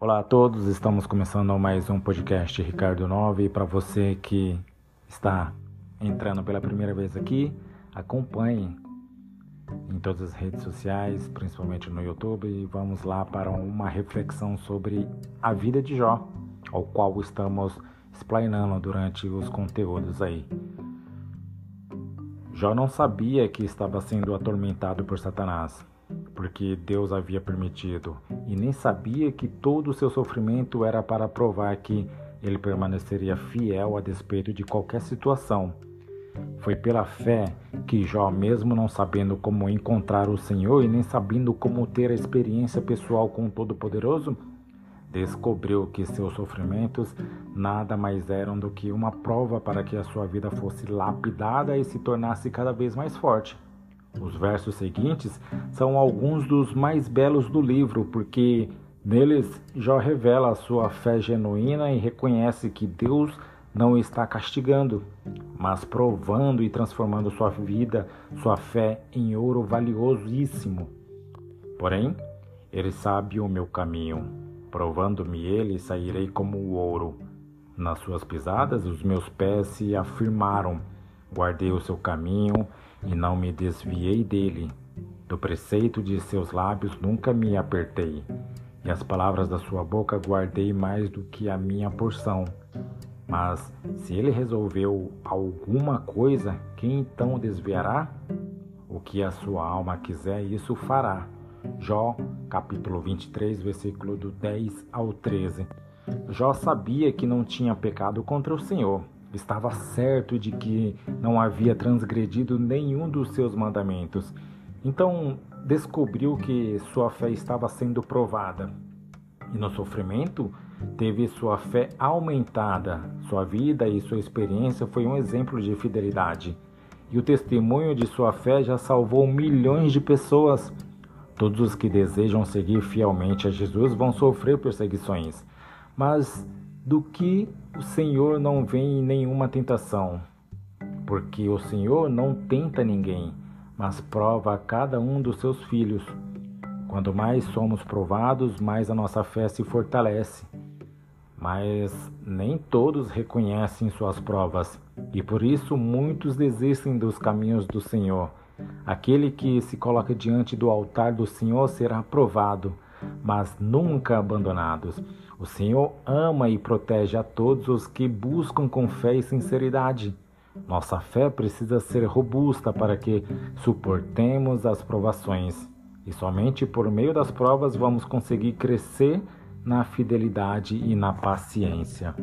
Olá a todos, estamos começando mais um podcast Ricardo 9 e para você que está entrando pela primeira vez aqui, acompanhe em todas as redes sociais, principalmente no YouTube, e vamos lá para uma reflexão sobre a vida de Jó, ao qual estamos explanando durante os conteúdos aí. Jó não sabia que estava sendo atormentado por Satanás, porque Deus havia permitido, e nem sabia que todo o seu sofrimento era para provar que ele permaneceria fiel a despeito de qualquer situação. Foi pela fé que Jó, mesmo não sabendo como encontrar o Senhor e nem sabendo como ter a experiência pessoal com o Todo-Poderoso, descobriu que seus sofrimentos nada mais eram do que uma prova para que a sua vida fosse lapidada e se tornasse cada vez mais forte. Os versos seguintes são alguns dos mais belos do livro, porque neles Jó revela a sua fé genuína e reconhece que Deus não está castigando, mas provando e transformando sua vida, sua fé em ouro valiosíssimo. Porém, ele sabe o meu caminho, provando-me ele sairei como o ouro. Nas suas pisadas os meus pés se afirmaram, guardei o seu caminho e não me desviei dele. Do preceito de seus lábios nunca me apertei, e as palavras da sua boca guardei mais do que a minha porção. Mas se ele resolveu alguma coisa, quem então desviará? O que a sua alma quiser, isso fará. Jó, capítulo 23, versículo do 10 ao 13. Jó sabia que não tinha pecado contra o Senhor Estava certo de que não havia transgredido nenhum dos seus mandamentos. Então descobriu que sua fé estava sendo provada. E no sofrimento, teve sua fé aumentada. Sua vida e sua experiência foi um exemplo de fidelidade. E o testemunho de sua fé já salvou milhões de pessoas. Todos os que desejam seguir fielmente a Jesus vão sofrer perseguições. Mas do que o Senhor não vem em nenhuma tentação, porque o Senhor não tenta ninguém, mas prova a cada um dos seus filhos. Quanto mais somos provados, mais a nossa fé se fortalece. Mas nem todos reconhecem suas provas, e por isso muitos desistem dos caminhos do Senhor. Aquele que se coloca diante do altar do Senhor será provado, mas nunca abandonados. O Senhor ama e protege a todos os que buscam com fé e sinceridade. Nossa fé precisa ser robusta para que suportemos as provações. E somente por meio das provas vamos conseguir crescer na fidelidade e na paciência.